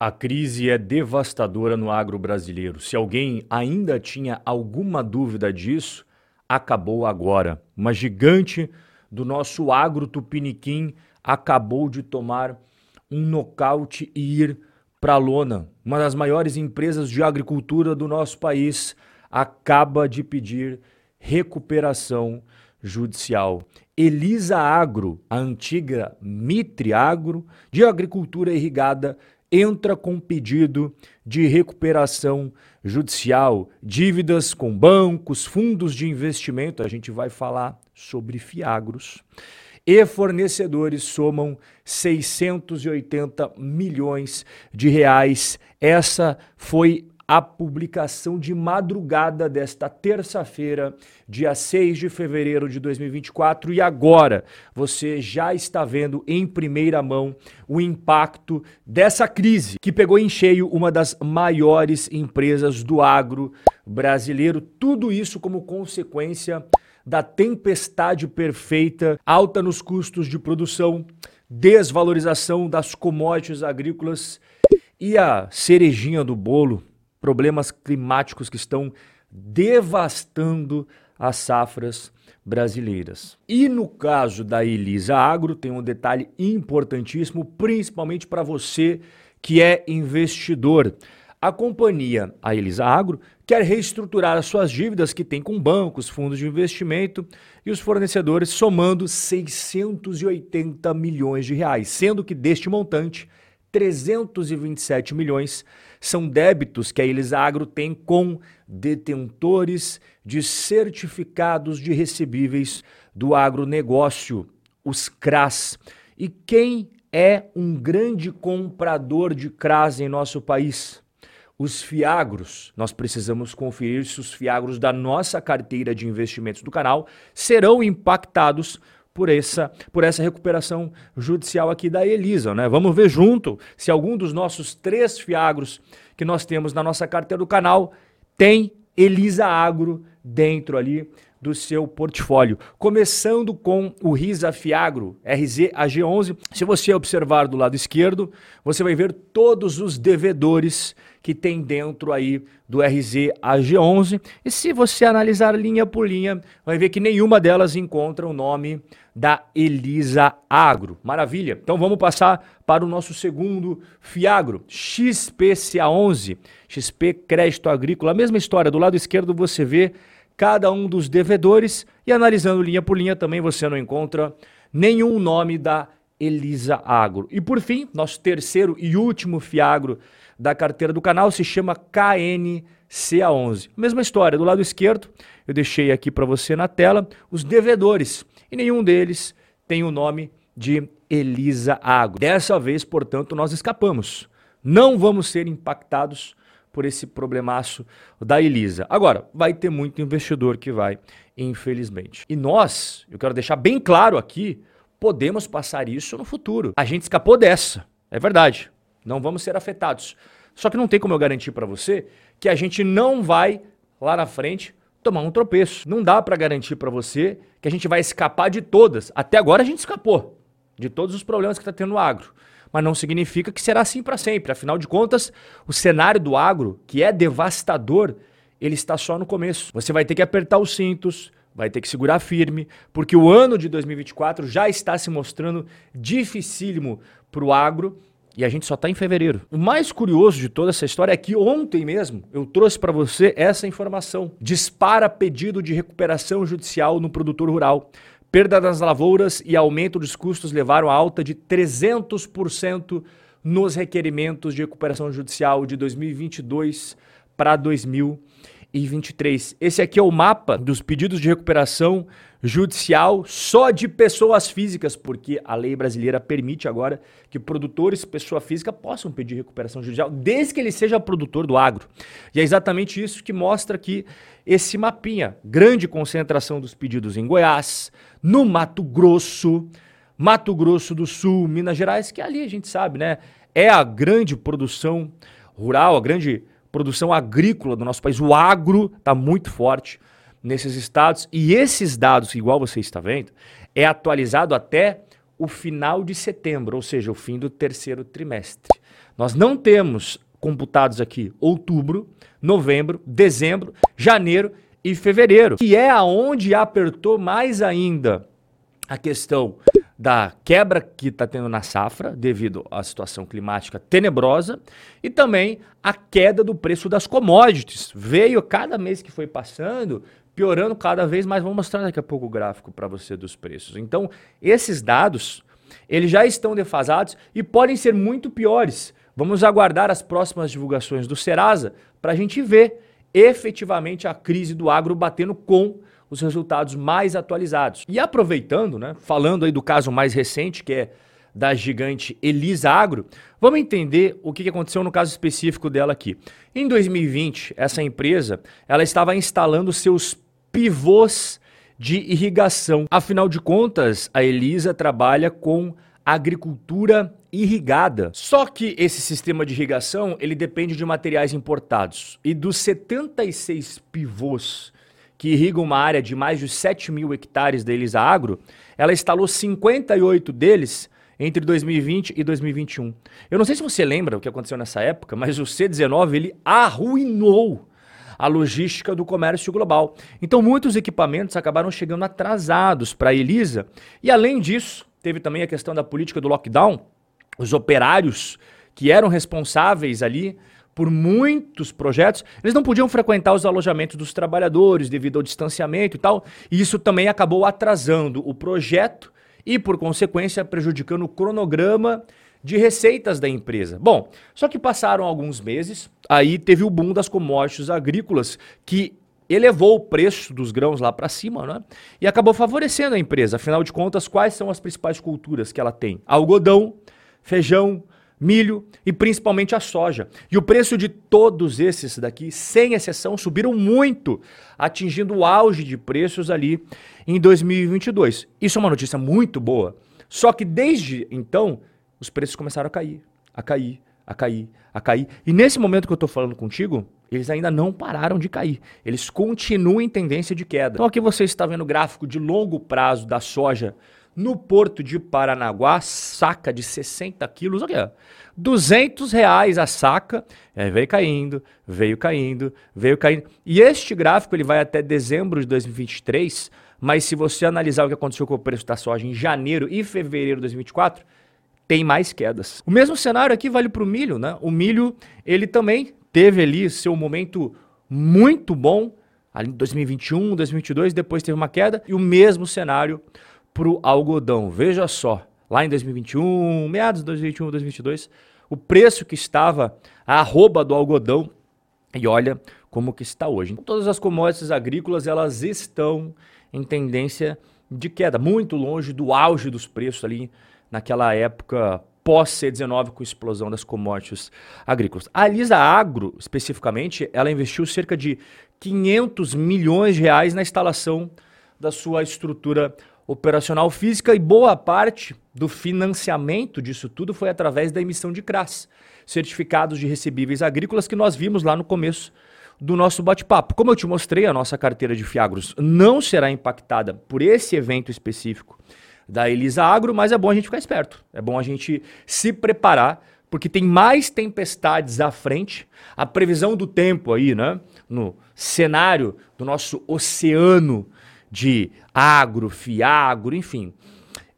A crise é devastadora no agro brasileiro. Se alguém ainda tinha alguma dúvida disso, acabou agora. Uma gigante do nosso agro tupiniquim acabou de tomar um nocaute e ir para a lona. Uma das maiores empresas de agricultura do nosso país acaba de pedir recuperação judicial. Elisa Agro, a antiga Mitre Agro, de agricultura irrigada, entra com pedido de recuperação judicial, dívidas com bancos, fundos de investimento, a gente vai falar sobre fiagros, e fornecedores somam 680 milhões de reais. Essa foi a publicação de madrugada desta terça-feira, dia 6 de fevereiro de 2024, e agora você já está vendo em primeira mão o impacto dessa crise que pegou em cheio uma das maiores empresas do agro brasileiro. Tudo isso como consequência da tempestade perfeita, alta nos custos de produção, desvalorização das commodities agrícolas e a cerejinha do bolo problemas climáticos que estão devastando as safras brasileiras. E no caso da Elisa Agro, tem um detalhe importantíssimo, principalmente para você que é investidor. A companhia, a Elisa Agro, quer reestruturar as suas dívidas que tem com bancos, fundos de investimento e os fornecedores, somando 680 milhões de reais, sendo que deste montante, 327 milhões são débitos que a Elisagro tem com detentores de certificados de recebíveis do agronegócio, os CRAS. E quem é um grande comprador de CRAS em nosso país? Os fiagros. Nós precisamos conferir se os fiagros da nossa carteira de investimentos do canal serão impactados por essa, por essa recuperação judicial aqui da Elisa. Né? Vamos ver junto se algum dos nossos três fiagros que nós temos na nossa carteira do canal tem Elisa Agro dentro ali do seu portfólio. Começando com o Risa Fiagro RZAG11. Se você observar do lado esquerdo, você vai ver todos os devedores que tem dentro aí do RZAG11. E se você analisar linha por linha, vai ver que nenhuma delas encontra o nome da Elisa Agro. Maravilha. Então vamos passar para o nosso segundo Fiagro, XPCA11, XP Crédito Agrícola. A mesma história, do lado esquerdo você vê cada um dos devedores e analisando linha por linha também você não encontra nenhum nome da Elisa Agro. E por fim, nosso terceiro e último Fiagro da carteira do canal se chama KNCA11. Mesma história, do lado esquerdo, eu deixei aqui para você na tela os devedores e nenhum deles tem o nome de Elisa Agro. Dessa vez, portanto, nós escapamos. Não vamos ser impactados por esse problemaço da Elisa. Agora, vai ter muito investidor que vai, infelizmente. E nós, eu quero deixar bem claro aqui, podemos passar isso no futuro. A gente escapou dessa, é verdade. Não vamos ser afetados. Só que não tem como eu garantir para você que a gente não vai lá na frente tomar um tropeço. Não dá para garantir para você que a gente vai escapar de todas. Até agora a gente escapou de todos os problemas que está tendo no agro. Mas não significa que será assim para sempre. Afinal de contas, o cenário do agro, que é devastador, ele está só no começo. Você vai ter que apertar os cintos, vai ter que segurar firme, porque o ano de 2024 já está se mostrando dificílimo para o agro e a gente só está em fevereiro. O mais curioso de toda essa história é que ontem mesmo eu trouxe para você essa informação. Dispara pedido de recuperação judicial no produtor rural. Perda das lavouras e aumento dos custos levaram a alta de 300% nos requerimentos de recuperação judicial de 2022 para 2023. Esse aqui é o mapa dos pedidos de recuperação judicial só de pessoas físicas, porque a lei brasileira permite agora que produtores, pessoa física, possam pedir recuperação judicial, desde que ele seja produtor do agro. E é exatamente isso que mostra aqui esse mapinha. Grande concentração dos pedidos em Goiás, no Mato Grosso, Mato Grosso do Sul, Minas Gerais, que ali a gente sabe, né? É a grande produção rural, a grande produção agrícola do nosso país. O agro está muito forte nesses estados. E esses dados, igual você está vendo, é atualizado até o final de setembro, ou seja, o fim do terceiro trimestre. Nós não temos computados aqui outubro, novembro, dezembro, janeiro e fevereiro, que é aonde apertou mais ainda a questão da quebra que está tendo na safra devido à situação climática tenebrosa e também a queda do preço das commodities. Veio cada mês que foi passando piorando cada vez mais. Vou mostrar daqui a pouco o gráfico para você dos preços. Então, esses dados, eles já estão defasados e podem ser muito piores. Vamos aguardar as próximas divulgações do Serasa para a gente ver efetivamente a crise do agro batendo com os resultados mais atualizados. E aproveitando, né, falando aí do caso mais recente, que é da gigante Elisa Agro, vamos entender o que aconteceu no caso específico dela aqui. Em 2020, essa empresa ela estava instalando seus pivôs de irrigação. Afinal de contas, a Elisa trabalha com agricultura irrigada. Só que esse sistema de irrigação, ele depende de materiais importados. E dos 76 pivôs que irrigam uma área de mais de 7 mil hectares da Elisa Agro, ela instalou 58 deles entre 2020 e 2021. Eu não sei se você lembra o que aconteceu nessa época, mas o C19 ele arruinou a logística do comércio global. Então muitos equipamentos acabaram chegando atrasados para a Elisa e além disso, teve também a questão da política do lockdown, os operários que eram responsáveis ali por muitos projetos, eles não podiam frequentar os alojamentos dos trabalhadores devido ao distanciamento e tal. E isso também acabou atrasando o projeto e, por consequência, prejudicando o cronograma de receitas da empresa. Bom, só que passaram alguns meses, aí teve o boom das commodities agrícolas que elevou o preço dos grãos lá para cima, né? E acabou favorecendo a empresa. Afinal de contas, quais são as principais culturas que ela tem? Algodão, feijão, milho e principalmente a soja. E o preço de todos esses daqui, sem exceção, subiram muito, atingindo o auge de preços ali em 2022. Isso é uma notícia muito boa. Só que desde então, os preços começaram a cair, a cair, a cair, a cair. E nesse momento que eu estou falando contigo, eles ainda não pararam de cair. Eles continuam em tendência de queda. Então aqui você está vendo o gráfico de longo prazo da soja no porto de Paranaguá, saca de 60 quilos, olha, 200 reais a saca, é, veio caindo, veio caindo, veio caindo. E este gráfico ele vai até dezembro de 2023, mas se você analisar o que aconteceu com o preço da soja em janeiro e fevereiro de 2024, tem mais quedas. O mesmo cenário aqui vale para o milho, né? O milho, ele também teve ali seu momento muito bom, ali em 2021, 2022, depois teve uma queda, e o mesmo cenário para o algodão. Veja só, lá em 2021, meados de 2021, 2022, o preço que estava a arroba do algodão e olha como que está hoje. Todas as commodities agrícolas elas estão em tendência de queda, muito longe do auge dos preços ali naquela época pós C19 com a explosão das commodities agrícolas. A Lisa Agro, especificamente, ela investiu cerca de 500 milhões de reais na instalação da sua estrutura operacional física e boa parte do financiamento disso tudo foi através da emissão de CRAS, certificados de recebíveis agrícolas que nós vimos lá no começo do nosso bate-papo. Como eu te mostrei, a nossa carteira de Fiagros não será impactada por esse evento específico da Elisa Agro, mas é bom a gente ficar esperto. É bom a gente se preparar, porque tem mais tempestades à frente. A previsão do tempo aí, né? No cenário do nosso oceano de agro, fiagro, enfim.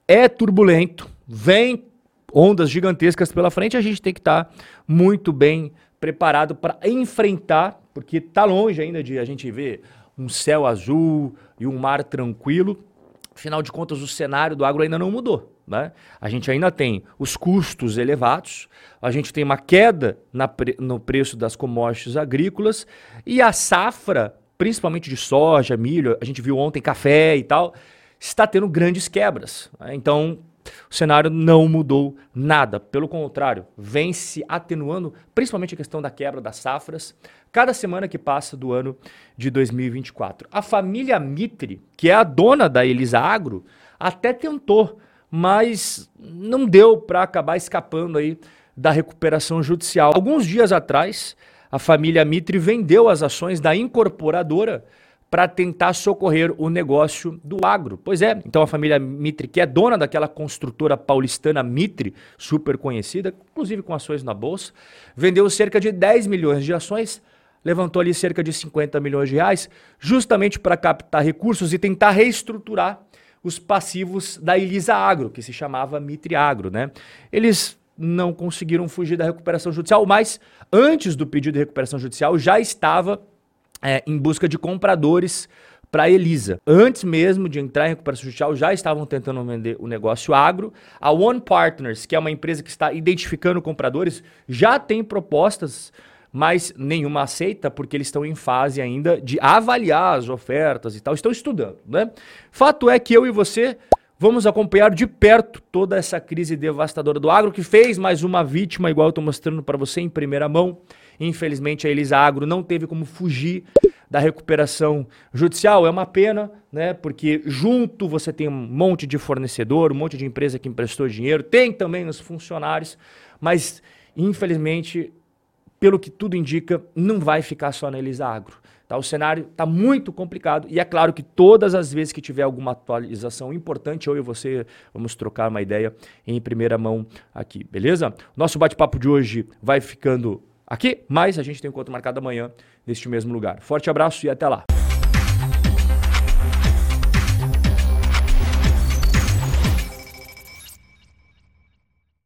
É turbulento, vem ondas gigantescas pela frente, a gente tem que estar tá muito bem preparado para enfrentar, porque está longe ainda de a gente ver um céu azul e um mar tranquilo. Afinal de contas, o cenário do agro ainda não mudou. Né? A gente ainda tem os custos elevados, a gente tem uma queda na, no preço das commodities agrícolas e a safra principalmente de soja, milho, a gente viu ontem café e tal, está tendo grandes quebras. Né? Então, o cenário não mudou nada. Pelo contrário, vem se atenuando, principalmente a questão da quebra das safras, cada semana que passa do ano de 2024. A família Mitre, que é a dona da Elisa Agro, até tentou, mas não deu para acabar escapando aí da recuperação judicial. Alguns dias atrás, a família Mitre vendeu as ações da incorporadora para tentar socorrer o negócio do agro. Pois é, então a família Mitre, que é dona daquela construtora paulistana Mitre, super conhecida, inclusive com ações na bolsa, vendeu cerca de 10 milhões de ações, levantou ali cerca de 50 milhões de reais, justamente para captar recursos e tentar reestruturar os passivos da Elisa Agro, que se chamava Mitre Agro, né? Eles não conseguiram fugir da recuperação judicial, mas antes do pedido de recuperação judicial já estava é, em busca de compradores para Elisa. Antes mesmo de entrar em recuperação judicial, já estavam tentando vender o negócio agro. A One Partners, que é uma empresa que está identificando compradores, já tem propostas, mas nenhuma aceita, porque eles estão em fase ainda de avaliar as ofertas e tal, estão estudando. Né? Fato é que eu e você vamos acompanhar de perto toda essa crise devastadora do agro, que fez mais uma vítima, igual eu estou mostrando para você em primeira mão. Infelizmente, a Elisa Agro não teve como fugir da recuperação judicial. É uma pena, né? Porque junto você tem um monte de fornecedor, um monte de empresa que emprestou dinheiro, tem também os funcionários, mas infelizmente, pelo que tudo indica, não vai ficar só na Elisa Agro. Tá? O cenário está muito complicado e é claro que todas as vezes que tiver alguma atualização importante, eu e você vamos trocar uma ideia em primeira mão aqui, beleza? Nosso bate-papo de hoje vai ficando aqui, mas a gente tem um encontro marcado amanhã neste mesmo lugar. Forte abraço e até lá.